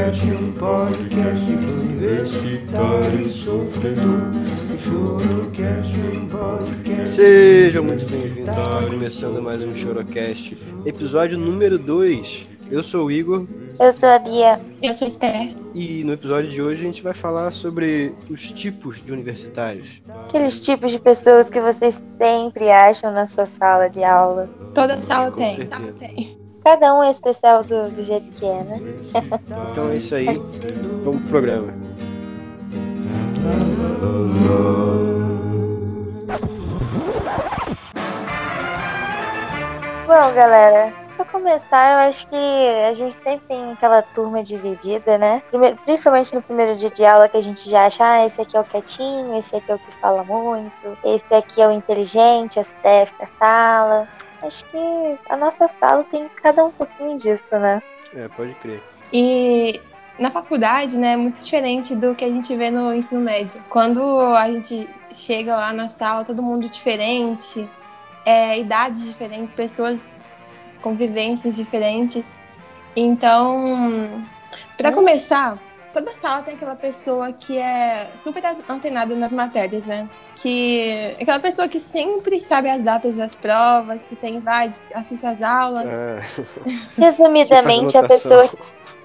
Chorocast, um podcast universitário sofredor. Chorocast, um podcast. Sejam muito bem-vindos. Está começando mais um Chorocast, episódio número 2. Eu sou o Igor Eu sou a Bia. Eu sou Esther. e no episódio de hoje a gente vai falar sobre os tipos de universitários. Aqueles tipos de pessoas que vocês sempre acham na sua sala de aula. Toda sala Com tem. certeza. Sala tem. Cada um é especial do, do jeito que é, né? Então é isso aí, vamos pro programa. Bom, galera, pra começar, eu acho que a gente sempre tem aquela turma dividida, né? Primeiro- principalmente no primeiro dia de aula, que a gente já acha, ah, esse aqui é o quietinho, esse aqui é o que fala muito, esse aqui é o inteligente, o CDF da sala. Acho que a nossa sala tem cada um pouquinho disso, né? É, pode crer. E na faculdade, né, é muito diferente do que a gente vê no ensino médio. Quando a gente chega lá na sala, todo mundo diferente, é, idades diferentes, pessoas com vivências diferentes. Então, para Hum. começar, toda sala tem aquela pessoa que é super antenada nas matérias, né? Que aquela pessoa que sempre sabe as datas das provas, que tem vai, assiste às aulas. Ah, Resumidamente, a pessoa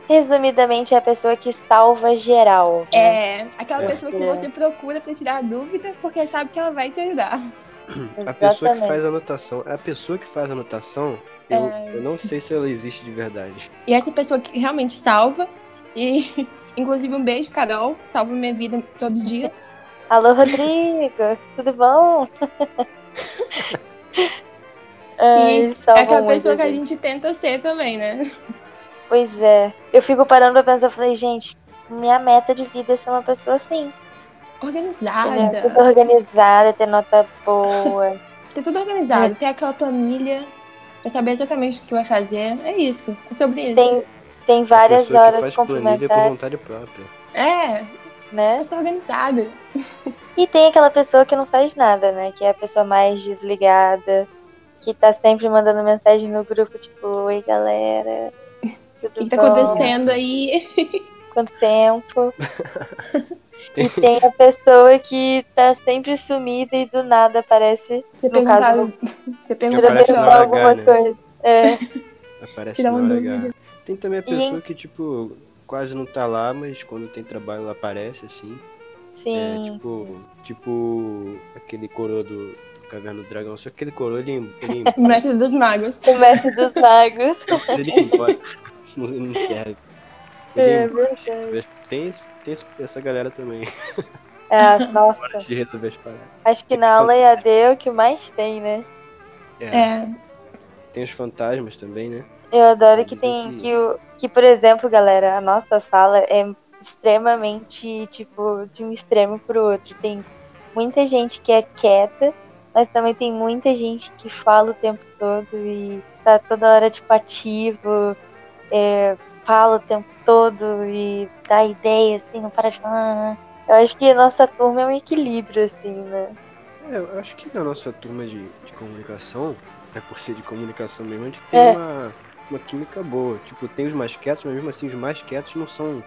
Resumidamente, é a pessoa que salva geral. né? É, aquela É. pessoa que você procura pra tirar dúvida, porque sabe que ela vai te ajudar. a pessoa que Exatamente. faz a anotação, a pessoa que faz a anotação, eu, É. eu não sei se ela existe de verdade. E essa pessoa que realmente salva, e inclusive um beijo, Carol, salva minha vida todo dia. Alô, Rodrigo, tudo bom? Ai, é aquela pessoa que a gente. tenta ser também, né? Pois é. Eu fico parando pra pensar, eu falei, gente, minha meta de vida é ser uma pessoa assim. entendeu? Tudo Organizada. organizada, ter nota boa. Ter tudo organizado, ter aquela planilha, pra saber exatamente o que vai fazer. É isso. É sobre isso. Tem, tem várias pessoa horas por complementares, vontade própria. É, né? eu sou organizada. E tem aquela pessoa que não faz nada, né? Que é a pessoa mais desligada, que tá sempre mandando mensagem no grupo, tipo, oi galera. O Tudo que, que tá acontecendo aí? Quanto tempo? e tem a pessoa que tá sempre sumida e do nada aparece Você No caso, você hora alguma H, né? coisa. É, Aparece Tirar uma hora dúvida. Tem também a E em- pessoa que, tipo, quase não tá lá, mas quando tem trabalho ela aparece, assim. É, sim. tipo, tipo aquele coroa do, do Caverna do Dragão. Só que aquele coroa, ele, ele, O mestre dos magos. O mestre dos magos. ele embora. Não, não serve. Ele É verdade. Tem, esse- tem essa galera também. É, nossa, acho que na aula EAD é o que mais tem, né? É, É, Tem os fantasmas também, né? Eu adoro que tem que- que, por exemplo, galera, a nossa sala é extremamente, tipo, de um extremo pro outro. Tem muita gente que é quieta, mas também tem muita gente que fala o tempo todo e tá toda hora, tipo, ativo, é, fala o tempo todo e dá ideias, assim, não para de falar. Eu acho que a nossa turma é um equilíbrio, assim, né? É, eu acho que na nossa turma de, de comunicação, é por ser de comunicação mesmo, a gente tem É. uma, uma química boa. Tipo, tem os mais quietos, mas mesmo assim os mais quietos não são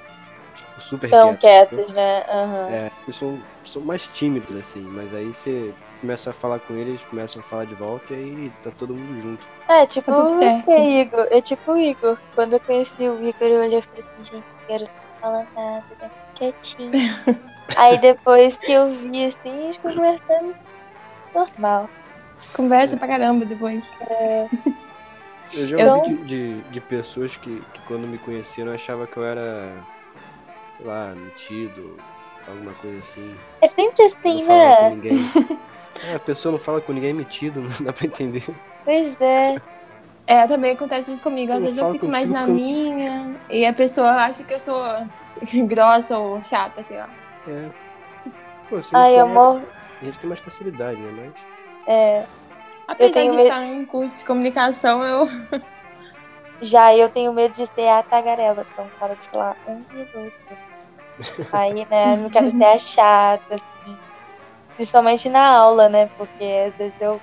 tipo, super Tão quietos. quietos, né? Aham. É, eles são, são mais tímidos, assim, mas aí você começa a falar com eles, começam a falar de volta e aí tá todo mundo junto. É, tipo Tá certo. Igor. É tipo o Igor. Quando eu conheci o Igor, eu olhei e falei assim, gente, não quero falar nada, né? quietinho. Aí depois que eu vi assim, ficou conversando normal. conversa pra caramba depois. Eu já Então- ouvi de, de, de pessoas que, que quando me conheceram achavam que eu era, sei lá, metido, alguma coisa assim. É sempre assim, com né? É, a pessoa não fala com ninguém metido, não dá pra entender. Pois é. É, também acontece isso comigo. Às Eu vezes eu fico mais na eu- minha e a pessoa acha que eu sou grossa ou chata, sei lá. É. Pô, Ai, não amor. A gente tem mais facilidade, né? Mas. É. Apesar de medo- estar em curso de comunicação, eu. Já eu tenho medo de ser a tagarela, então para de falar um minuto. Aí, né, não quero ser a chata, assim. Principalmente na aula, né? Porque às vezes eu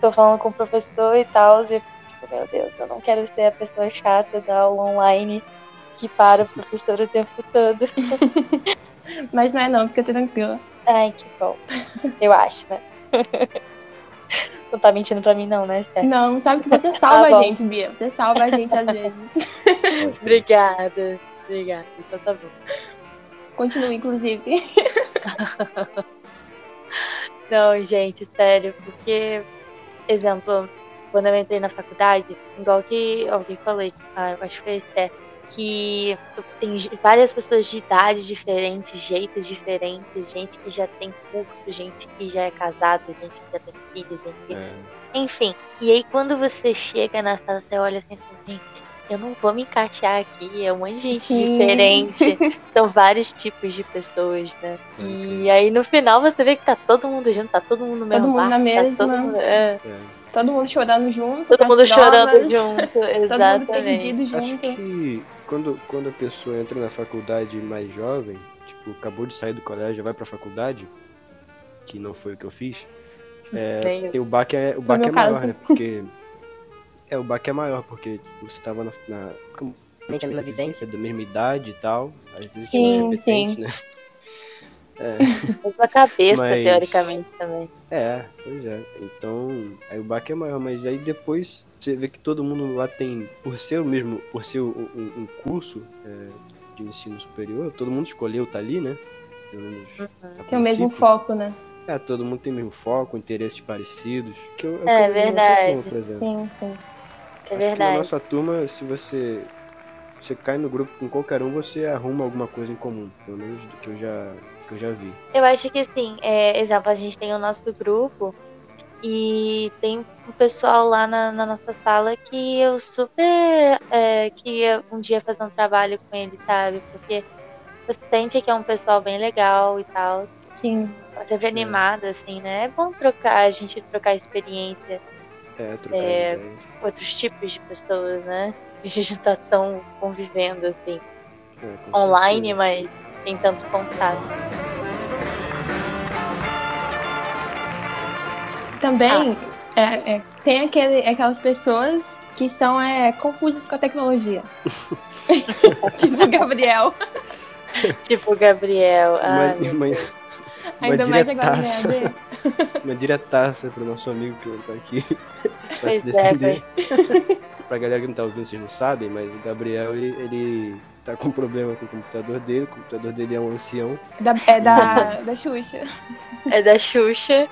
tô falando com o professor e tal, e eu fico tipo, meu Deus, eu não quero ser a pessoa chata da aula online. que para o professor o tempo todo. Mas não é não, fica tranquila. Ai, que bom. Eu acho, né? Não tá mentindo pra mim, não, né, Steph? Não, sabe que você salva Ah, bom. a gente, Bia. Você salva a gente às vezes. Obrigada. Obrigada. Então tá bom. Continua, inclusive. Não, gente, sério, porque, exemplo, quando eu entrei na faculdade, igual que alguém falou, ah, eu acho que foi até, que tem várias pessoas de idade diferentes, jeitos diferentes, gente que já tem curso, gente que já é casada, gente que já tem filho, gente que... É. Enfim, e aí quando você chega na sala, você olha assim, e fala, gente, eu não vou me encaixar aqui, é um monte de gente Sim. diferente. São vários tipos de pessoas, né? E aí no final você vê que tá todo mundo junto, tá todo mundo no Todo mesmo mundo na barco, tá mesma. todo mundo, é, É. Todo mundo chorando junto. todo mundo chorando junto, Todo mundo exatamente. perdido Acho junto. que quando, quando a pessoa entra na faculdade mais jovem, tipo, acabou de sair do colégio, já vai pra faculdade, que não foi o que eu fiz, é, eu. o baque é, o baque é maior, caso. né? Porque. É, o baque é maior, porque tipo, você tava na. na como- Mente a mesma vivência. da mesma idade e tal. Às vezes Sim, é mais repetente, né? Mesma cabeça, Mas- teoricamente, também. É, pois é. Então, aí o baque é maior, mas aí depois você vê que todo mundo lá tem, por ser o mesmo, por ser um, um- curso é, de ensino superior, todo mundo escolheu estar ali, né? Pelo menos a Tem o mesmo foco, né? É, todo mundo tem o mesmo foco, interesses parecidos. Que eu, É, nossa verdade. turma. Sim, sim. É Acho que Na verdade. nossa turma, se você você cai no grupo com qualquer um, você arruma alguma coisa em comum, pelo menos do que eu já que eu já vi. Eu acho que assim, é, exemplo, a gente tem o nosso grupo e tem um pessoal lá na, na nossa sala que eu super é, queria um dia fazer um trabalho com ele, sabe? Porque você sente que é um pessoal bem legal e tal. Sim. Sempre animado, assim, né? É bom trocar, a gente trocar experiência É, É, outros tipos de pessoas, né? A gente não tá tão convivendo assim, É, com online, certeza. mas tem tanto contato. Também é, é, tem aquele, aquelas pessoas que são é, confusas com a tecnologia. tipo o Gabriel. Tipo o Gabriel. Ai, Uma, Ainda mais agora EAD. uma diretaça pro nosso amigo que tá aqui. pra Pois se é, defender. pra galera que não tá ouvindo, vocês não sabem, mas o Gabriel, ele, ele tá com problema com o computador dele. O computador dele é um ancião. Da, é da, da Xuxa. É da Xuxa.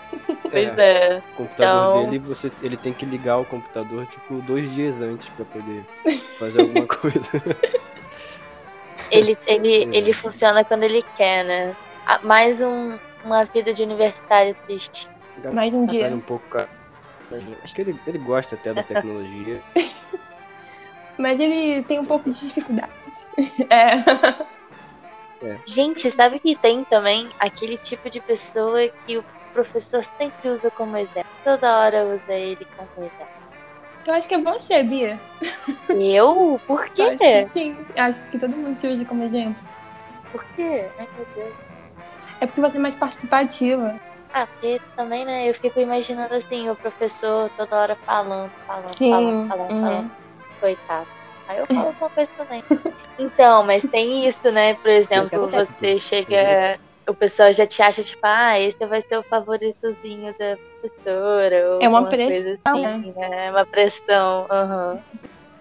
Pois é. O computador Então- dele, você, ele tem que ligar o computador, tipo, dois dias antes pra poder fazer alguma coisa. Ele, ele, É. ele funciona quando ele quer, né? Ah, Mais um, uma vida de universitário triste. Mais um dia. um pouco ca- Acho que ele, ele gosta até da tecnologia. Mas ele tem um pouco de dificuldade. É. Gente, sabe que tem também aquele tipo de pessoa que o professor sempre usa como exemplo. Toda hora usa ele como exemplo. Eu acho que é você, Bia. Eu? Por Eu acho que quê? sim. Acho que todo mundo te usa como exemplo. Por quê? Ai, meu Deus. É porque você é mais participativa. Ah, porque também, né? Eu fico imaginando assim, o professor toda hora falando, falando, Sim. falando, falando, uhum. falando. Coitado. Aí eu falo alguma coisa também. Então, mas tem isso, né? Por exemplo, você chega. O pessoal já te acha, tipo, ah, esse vai ser o favoritozinho da professora. ou É uma pressão, assim, né? É uma pressão. aham.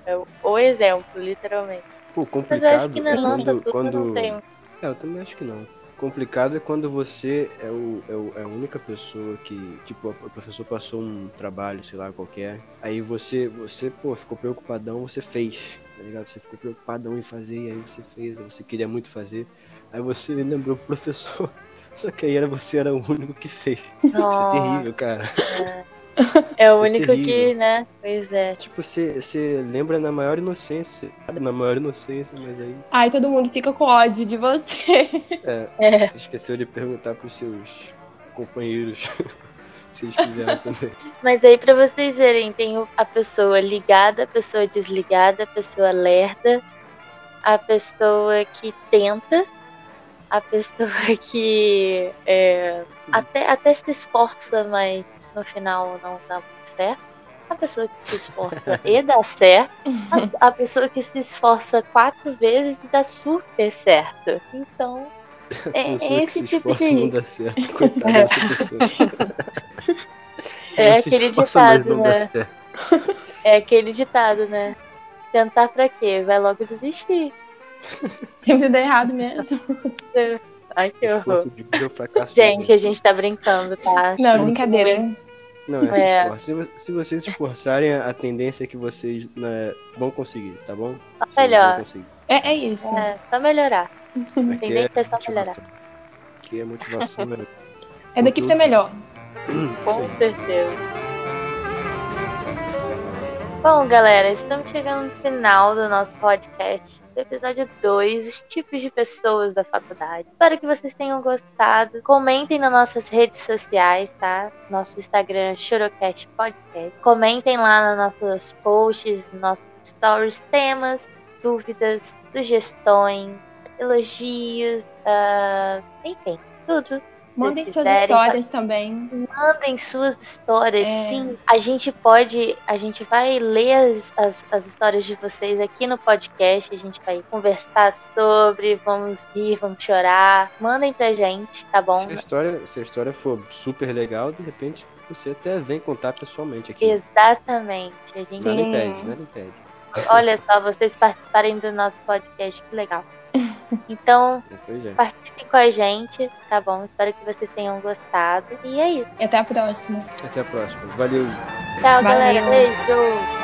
É o- exemplo, literalmente. Pô, Mas complicado eu acho que na é nossa quando, turma quando... não tem. É, eu também acho que não. Complicado é quando você é, o, é, o- é a única pessoa que, tipo, o professor passou um trabalho, sei lá, qualquer. Aí você, você, pô, ficou preocupadão, você fez, tá ligado? Você ficou preocupadão em fazer, e aí você fez, aí você queria muito fazer. Aí você lembrou pro professor, só que aí era, você era o único que fez. Isso é Nossa, terrível, cara. é o Isso é único que, né? Pois é. Tipo, você, você lembra na maior inocência, você na maior inocência, mas aí Ai, todo mundo fica com ódio de você. É. você esqueceu de perguntar pros seus companheiros se eles quiseram também. Mas aí, pra vocês verem, tem o- a pessoa ligada, a pessoa desligada, a pessoa lerda, a pessoa que tenta, a pessoa que é, até, até se esforça, mas no final não dá muito certo. a pessoa que se esforça e dá certo, a, a pessoa que se esforça quatro vezes e dá super certo. Então, é, é esse se tipo esforça Não de. dá certo. Coitada dessa pessoa. É se aquele ditado, né? É aquele ditado, né? Tentar pra quê? Vai logo desistir. Sempre dá errado mesmo. Ai, que horror. É. Gente, a gente tá brincando, tá? Não, brincadeira. Não, é, É. se. Se, vo- se vocês se esforçarem, a tendência é que vocês né, vão conseguir, tá bom? Tá melhor. É, é isso. É, só melhorar. Aqui Tendência é só motivação. melhorar. Aqui é motivação, né? É daqui pra melhor. Com certeza. Bom, galera, estamos chegando no final do nosso podcast, do episódio 2, os tipos de pessoas da faculdade. Espero que vocês tenham gostado. Comentem nas nossas redes sociais, tá? Nosso Instagram, Chorocast Podcast. Comentem lá nos nossos posts, nos nossos stories, temas, dúvidas, sugestões, elogios, ah, enfim, tudo. Mandem Se suas quiserem, histórias também. Mandem suas histórias, É. sim. A gente pode, a gente vai ler as, as, as histórias de vocês aqui no podcast, a gente vai conversar sobre, vamos rir, vamos chorar. Mandem pra gente, tá bom? Se a, história, se a história for super legal, de repente você até vem contar pessoalmente aqui. Exatamente. A gente, Nada impede, nada impede. Olha só, vocês participarem do nosso podcast, que legal. Então, é. participem com a gente, tá bom? Espero que vocês tenham gostado. E é isso. E até a próxima. Até a próxima. Valeu. Tchau, Valeu. galera. Beijo.